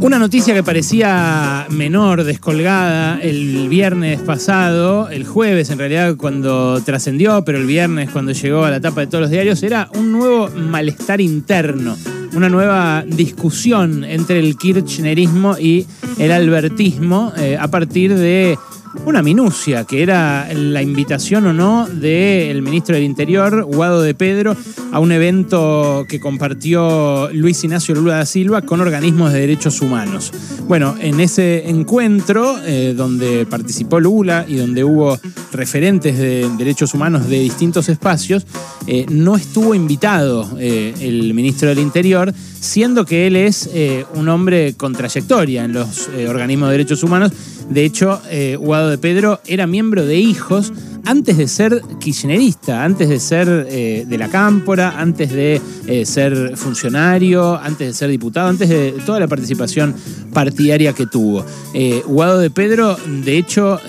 Una noticia que parecía menor, descolgada, el viernes pasado, el jueves en realidad cuando trascendió, pero el viernes cuando llegó a la tapa de todos los diarios, era un nuevo malestar interno, una nueva discusión entre el kirchnerismo y el albertismo eh, a partir de una minucia, que era la invitación o no del ministro del Interior, Guado de Pedro, a un evento que compartió Luis Ignacio Lula da Silva con organismos de derechos humanos. Bueno, en ese encuentro, eh, donde participó Lula y donde hubo referentes de derechos humanos de distintos espacios, eh, no estuvo invitado eh, el ministro del Interior, siendo que él es un hombre con trayectoria en los organismos de derechos humanos de hecho, eh, De Pedro era miembro de Hijos antes de ser kirchnerista, antes de ser eh, de la cámpora, antes de eh, ser funcionario, antes de ser diputado, antes de toda la participación partidaria que tuvo. Guado de Pedro, de hecho,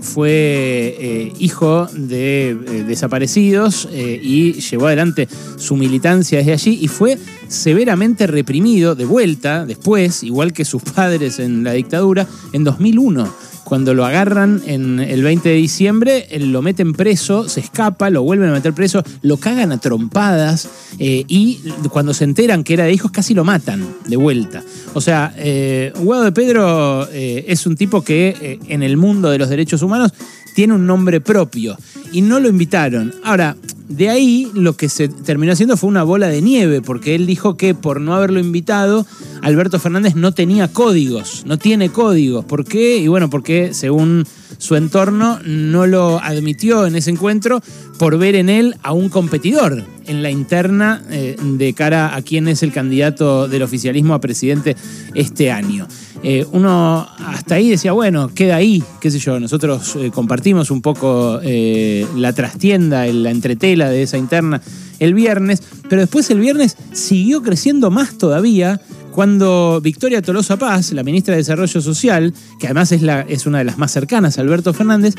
fue hijo de desaparecidos y llevó adelante su militancia desde allí y fue severamente reprimido de vuelta después, igual que sus padres en la dictadura, en 2001 cuando lo agarran en el 20 de diciembre, lo meten preso, se escapa, lo vuelven a meter preso, lo cagan a trompadas eh, y cuando se enteran que era de hijos casi lo matan de vuelta. O sea, eh, Guado de Pedro eh, es un tipo que eh, en el mundo de los derechos humanos tiene un nombre propio y no lo invitaron. Ahora, de ahí lo que se terminó haciendo fue una bola de nieve, porque él dijo que por no haberlo invitado, Alberto Fernández no tenía códigos, no tiene códigos. ¿Por qué? Y bueno, porque según su entorno no lo admitió en ese encuentro por ver en él a un competidor en la interna eh, de cara a quién es el candidato del oficialismo a presidente este año. Eh, uno hasta ahí decía, bueno, queda ahí, qué sé yo, nosotros eh, compartimos un poco la trastienda, la entretela de esa interna el viernes, pero después el viernes siguió creciendo más todavía cuando Victoria Tolosa Paz, la ministra de Desarrollo Social, que además es, una de las más cercanas a Alberto Fernández,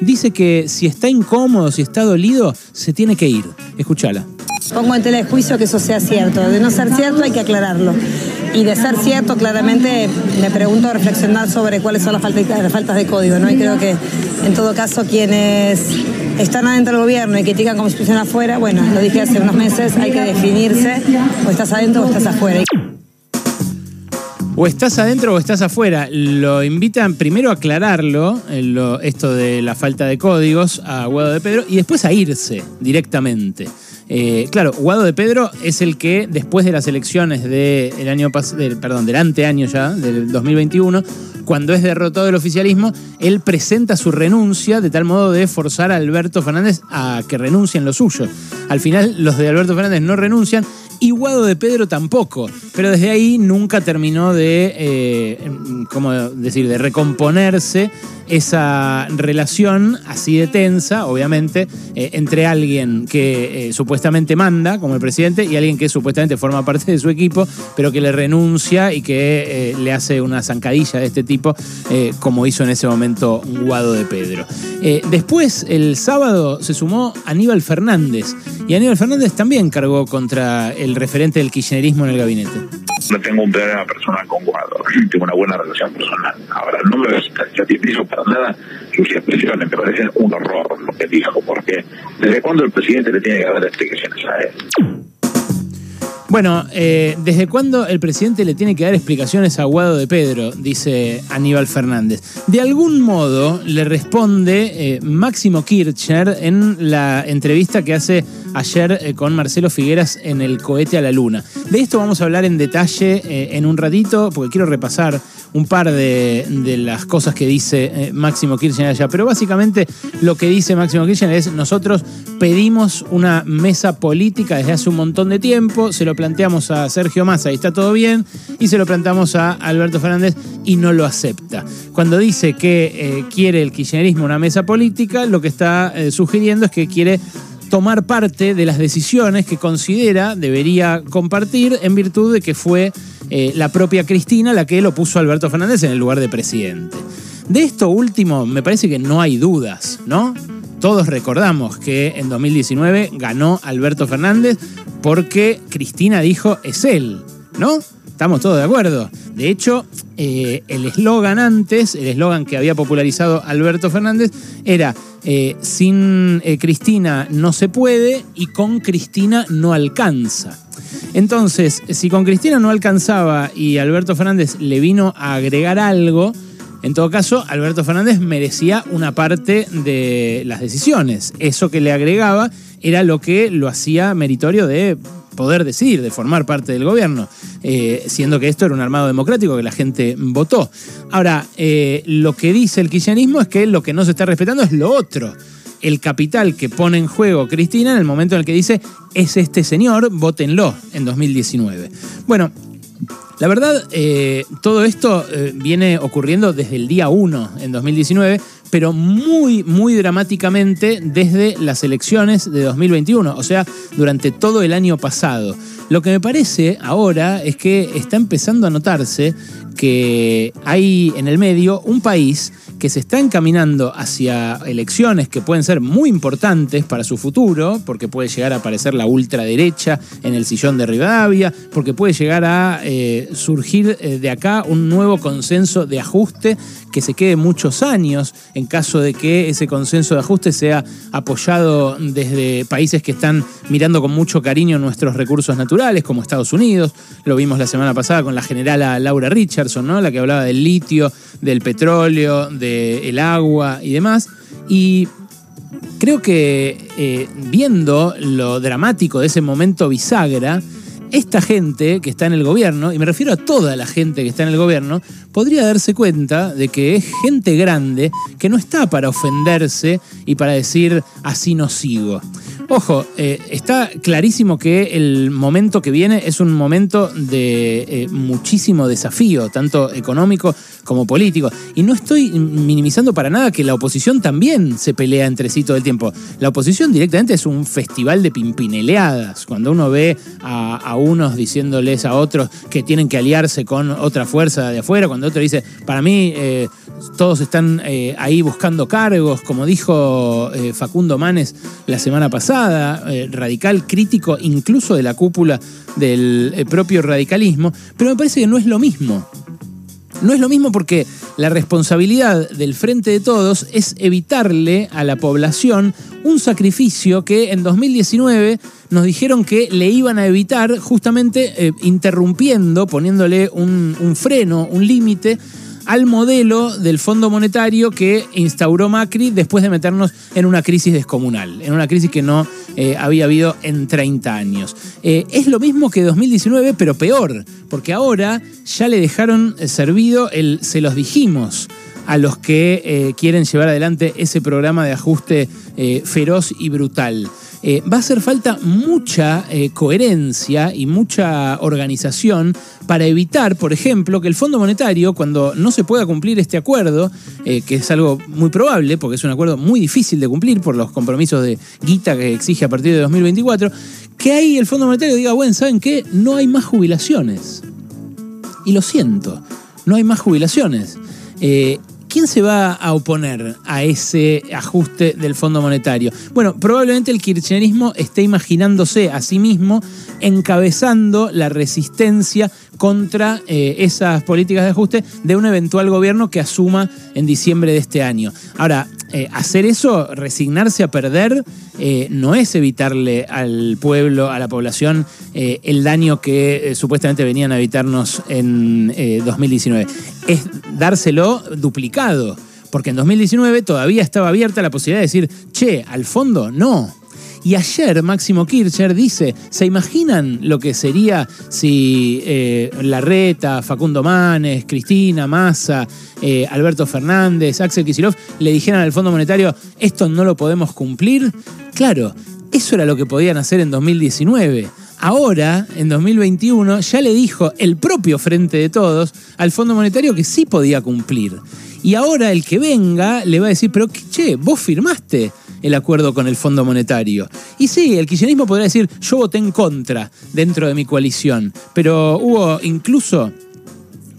dice que si está incómodo, si está dolido, se tiene que ir. Escúchala. Pongo en tela de juicio que eso sea cierto. De no ser cierto hay que aclararlo. Y de ser cierto, claramente me pregunto reflexionar sobre cuáles son las faltas, de código. ¿no? Y creo que en todo caso quienes están adentro del gobierno y critican como institución afuera, bueno, lo dije hace unos meses, hay que definirse o estás adentro o estás afuera o estás adentro o estás afuera. Lo invitan primero a aclararlo, eh, esto de la falta de códigos, a Guado de Pedro, y después a irse directamente. Eh, claro, Guado de Pedro es el que después de las elecciones del año del, perdón, del anteaño ya, del 2021, cuando es derrotado el oficialismo, él presenta su renuncia de tal modo de forzar a Alberto Fernández a que renuncie en lo suyo. Al final, los de Alberto Fernández no renuncian y Guado de Pedro tampoco. Pero desde ahí nunca terminó de, eh, ¿cómo decir?, de recomponerse esa relación así de tensa, obviamente, eh, entre alguien que eh, supuestamente manda, como el presidente, y alguien que supuestamente forma parte de su equipo, pero que le renuncia y que le hace una zancadilla de este tipo, como hizo en ese momento Guado de Pedro. después, el sábado, se sumó Aníbal Fernández, y Aníbal Fernández también cargó contra el referente del kirchnerismo en el gabinete. No tengo un problema personal con Guado, tengo una buena relación personal. Ahora, no me satisfizo para nada sus expresiones, me parecen un horror lo que dijo, porque ¿desde cuándo el presidente le tiene que dar explicaciones a él? Bueno, eh, ¿desde cuándo el presidente le tiene que dar explicaciones a Guado de Pedro? Dice Aníbal Fernández. De algún modo le responde eh, Máximo Kirchner en la entrevista que hace ayer eh, con Marcelo Figueras en el cohete a la luna. De esto vamos a hablar en detalle en un ratito, porque quiero repasar un par de, las cosas que dice Máximo Kirchner allá. Pero básicamente lo que dice Máximo Kirchner es nosotros pedimos una mesa política desde hace un montón de tiempo, se lo planteamos a Sergio Massa y está todo bien, y se lo planteamos a Alberto Fernández y no lo acepta. Cuando dice que eh, quiere el kirchnerismo una mesa política, lo que está eh, sugiriendo es que quiere tomar parte de las decisiones que considera debería compartir en virtud de que fue eh, la propia Cristina la que lo puso a Alberto Fernández en el lugar de presidente. De esto último me parece que no hay dudas, ¿no? Todos recordamos que en 2019 ganó Alberto Fernández porque Cristina dijo es él, ¿no? Estamos todos de acuerdo. De hecho, eh, el eslogan antes, el eslogan que había popularizado Alberto Fernández, era eh, sin eh, Cristina no se puede y con Cristina no alcanza. Entonces, si con Cristina no alcanzaba y Alberto Fernández le vino a agregar algo, en todo caso, Alberto Fernández merecía una parte de las decisiones. Eso que le agregaba era lo que lo hacía meritorio de poder decidir, de formar parte del gobierno, eh, siendo que esto era un armado democrático que la gente votó. Ahora, eh, lo que dice el kirchnerismo es que lo que no se está respetando es lo otro. El capital que pone en juego Cristina en el momento en el que dice es este señor, votenlo en 2019. Bueno, la verdad, eh, todo esto eh, viene ocurriendo desde el día 1 en 2019, pero muy, muy dramáticamente desde las elecciones de 2021, o sea, durante todo el año pasado. Lo que me parece ahora es que está empezando a notarse que hay en el medio un país que se está encaminando hacia elecciones que pueden ser muy importantes para su futuro, porque puede llegar a aparecer la ultraderecha en el sillón de Rivadavia, porque puede llegar a eh, surgir eh, de acá un nuevo consenso de ajuste que se quede muchos años en caso de que ese consenso de ajuste sea apoyado desde países que están mirando con mucho cariño nuestros recursos naturales, como Estados Unidos. Lo vimos la semana pasada con la generala Laura Richardson, ¿no? la que hablaba del litio, del petróleo, del agua y demás. Y creo que eh, viendo lo dramático de ese momento bisagra, esta gente que está en el gobierno, y me refiero a toda la gente que está en el gobierno, podría darse cuenta de que es gente grande que no está para ofenderse y para decir así no sigo. Ojo, eh, está clarísimo que el momento que viene es un momento de eh, muchísimo desafío, tanto económico como político. Y no estoy minimizando para nada que la oposición también se pelea entre sí todo el tiempo. La oposición directamente es un festival de pimpineleadas. Cuando uno ve a, unos diciéndoles a otros que tienen que aliarse con otra fuerza de afuera, cuando otro dice, para mí eh, todos están ahí buscando cargos, como dijo Facundo Manes la semana pasada eh, radical, crítico incluso de la cúpula del eh, propio radicalismo, pero me parece que no es lo mismo. No es lo mismo porque la responsabilidad del Frente de Todos es evitarle a la población un sacrificio que en 2019 nos dijeron que le iban a evitar justamente eh, interrumpiendo, poniéndole un, un freno, un límite al modelo del Fondo Monetario que instauró Macri después de meternos en una crisis descomunal, en una crisis que no eh, había habido en 30 años. Eh, es lo mismo que 2019, pero peor, porque ahora ya le dejaron servido el se los dijimos a los que eh, quieren llevar adelante ese programa de ajuste feroz y brutal. Eh, va a hacer falta mucha eh, coherencia y mucha organización para evitar, por ejemplo, que el Fondo Monetario, cuando no se pueda cumplir este acuerdo, eh, que es algo muy probable, porque es un acuerdo muy difícil de cumplir por los compromisos de guita que exige a partir de 2024, que ahí el Fondo Monetario diga, bueno, ¿saben qué? No hay más jubilaciones. Y lo siento, no hay más jubilaciones. ¿Quién se va a oponer a ese ajuste del Fondo Monetario? Bueno, probablemente el kirchnerismo esté imaginándose a sí mismo encabezando la resistencia contra eh, esas políticas de ajuste de un eventual gobierno que asuma en diciembre de este año. Ahora, eh, hacer eso, resignarse a perder, eh, no es evitarle al pueblo, a la población, el daño que supuestamente venían a evitarnos en 2019. Es dárselo duplicado. Porque en 2019 todavía estaba abierta la posibilidad de decir, che, al fondo no. Y ayer Máximo Kirchner dice, ¿se imaginan lo que sería si eh, Larreta, Facundo Manes, Cristina, Massa, eh, Alberto Fernández, Axel Kicillof le dijeran al Fondo Monetario, esto no lo podemos cumplir? Claro, eso era lo que podían hacer en 2019. Ahora, en 2021, ya le dijo el propio Frente de Todos al Fondo Monetario que sí podía cumplir. Y ahora el que venga le va a decir, pero che, vos firmaste el acuerdo con el Fondo Monetario. Y sí, el kirchnerismo podrá decir, yo voté en contra dentro de mi coalición, pero hubo incluso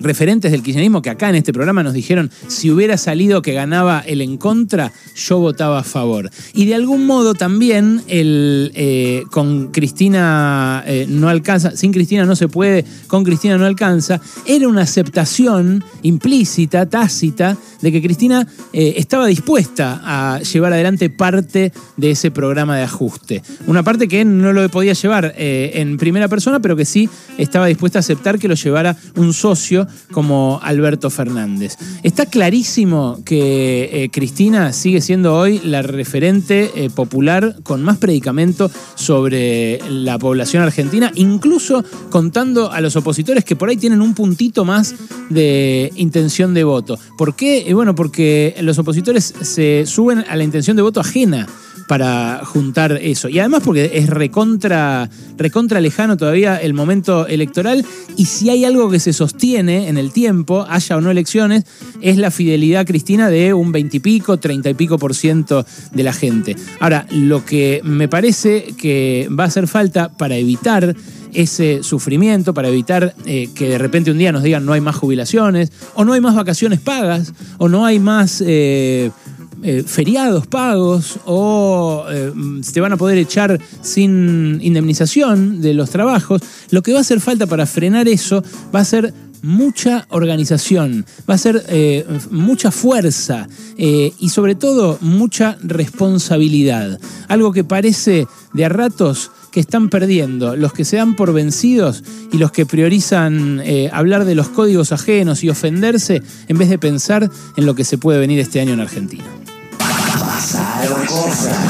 referentes del kirchnerismo que acá en este programa nos dijeron, si hubiera salido que ganaba el en contra, yo votaba a favor. Y de algún modo también el, eh, con Cristina eh, no alcanza, sin Cristina no se puede, con Cristina no alcanza, era una aceptación implícita, tácita, de que Cristina eh, estaba dispuesta a llevar adelante parte de ese programa de ajuste. Una parte que no lo podía llevar en primera persona, pero que sí estaba dispuesta a aceptar que lo llevara un socio como Alberto Fernández. Está clarísimo que Cristina sigue siendo hoy la referente popular con más predicamento sobre la población argentina, incluso contando a los opositores que por ahí tienen un puntito más de intención de voto. ¿Por qué? Bueno, porque los opositores se suben a la intención de voto ajena para juntar eso. Y además porque es recontra, recontra lejano todavía el momento electoral y si hay algo que se sostiene en el tiempo, haya o no elecciones, es la fidelidad cristina de un veintipico, treinta y pico por ciento de la gente. Ahora, lo que me parece que va a hacer falta para evitar ese sufrimiento, para evitar eh, que de repente un día nos digan no hay más jubilaciones, o no hay más vacaciones pagas, o no hay más eh, eh, feriados pagos o eh, te van a poder echar sin indemnización de los trabajos, lo que va a hacer falta para frenar eso va a ser mucha organización, va a ser eh, mucha fuerza y sobre todo mucha responsabilidad. Algo que parece de a ratos que están perdiendo los que se dan por vencidos y los que priorizan hablar de los códigos ajenos y ofenderse en vez de pensar en lo que se puede venir este año en Argentina. pasaron cosas.